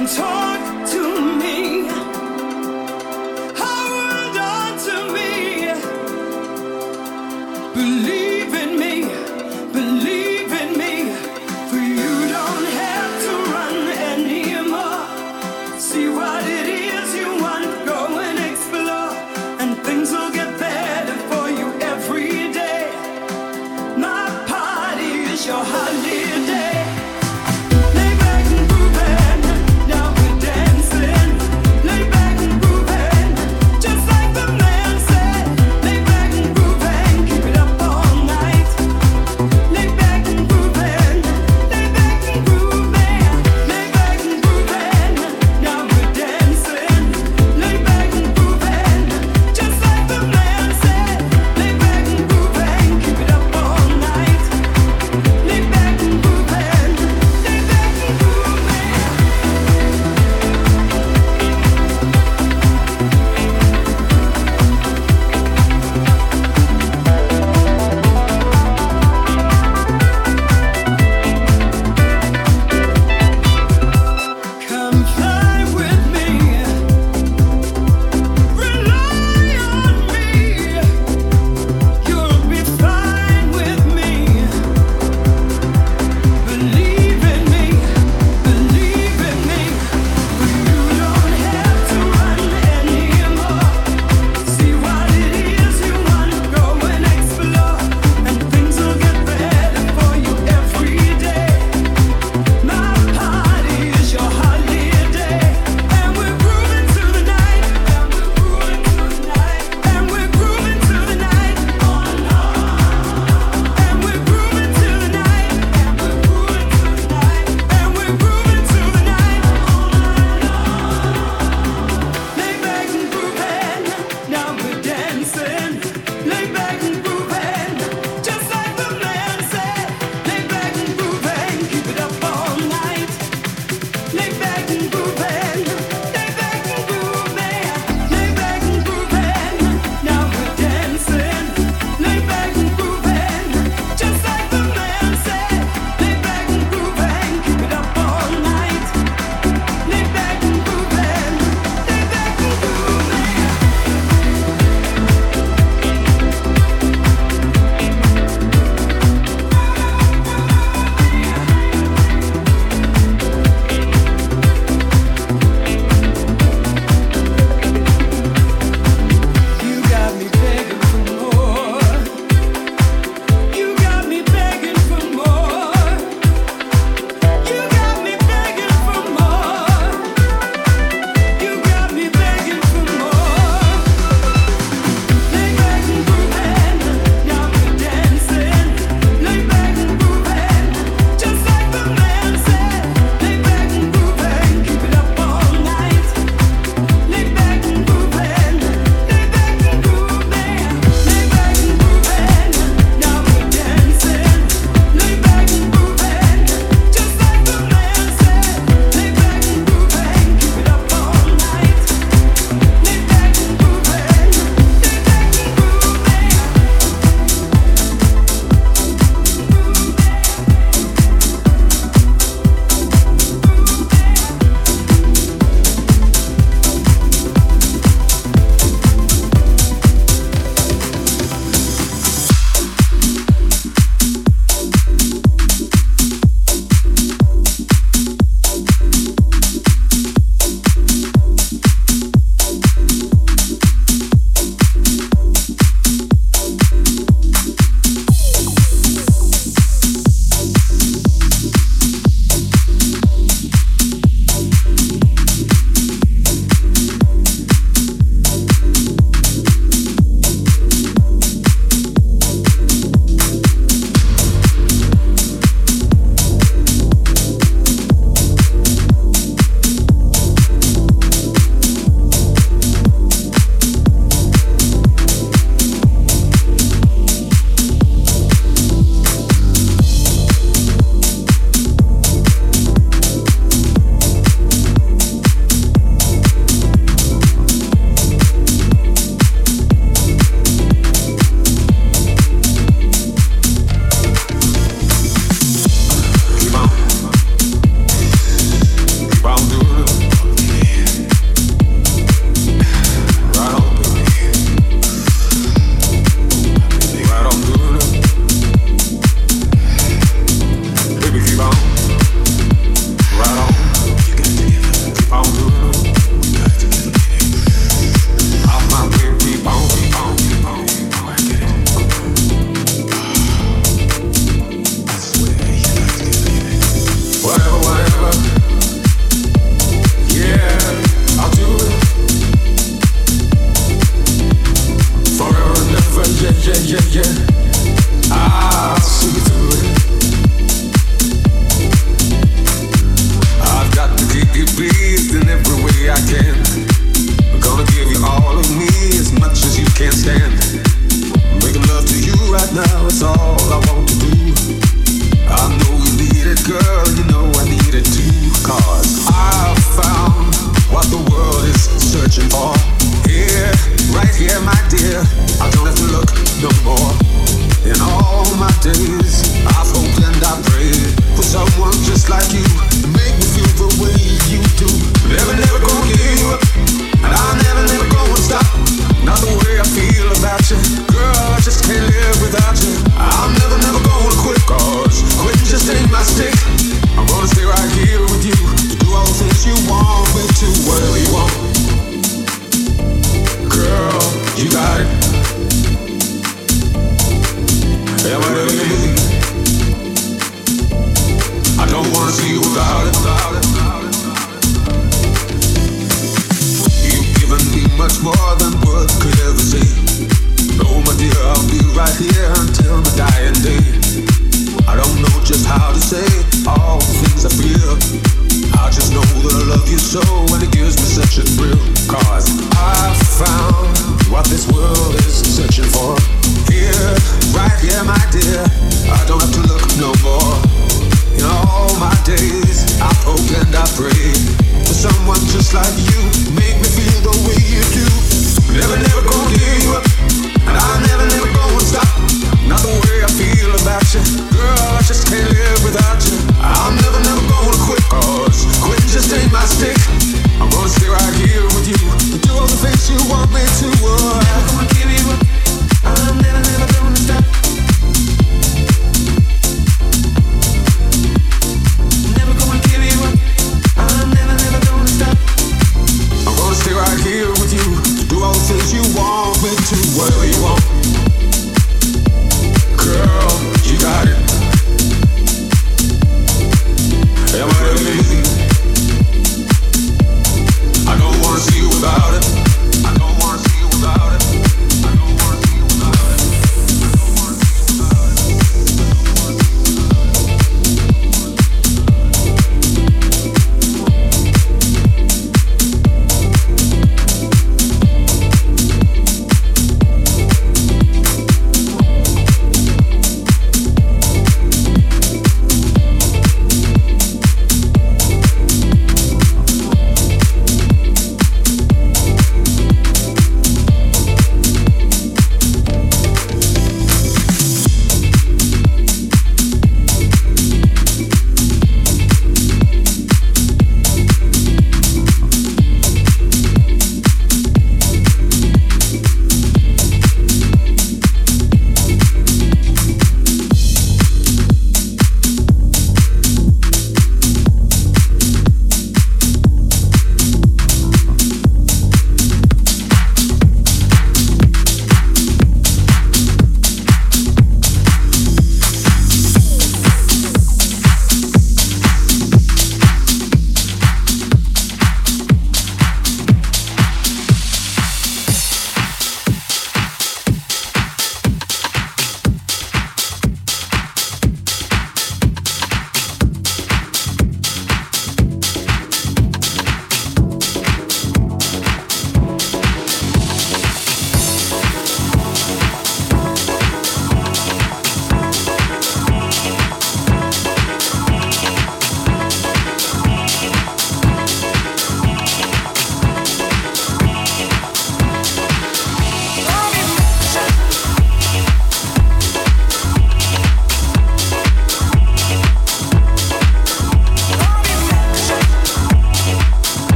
I'm torn.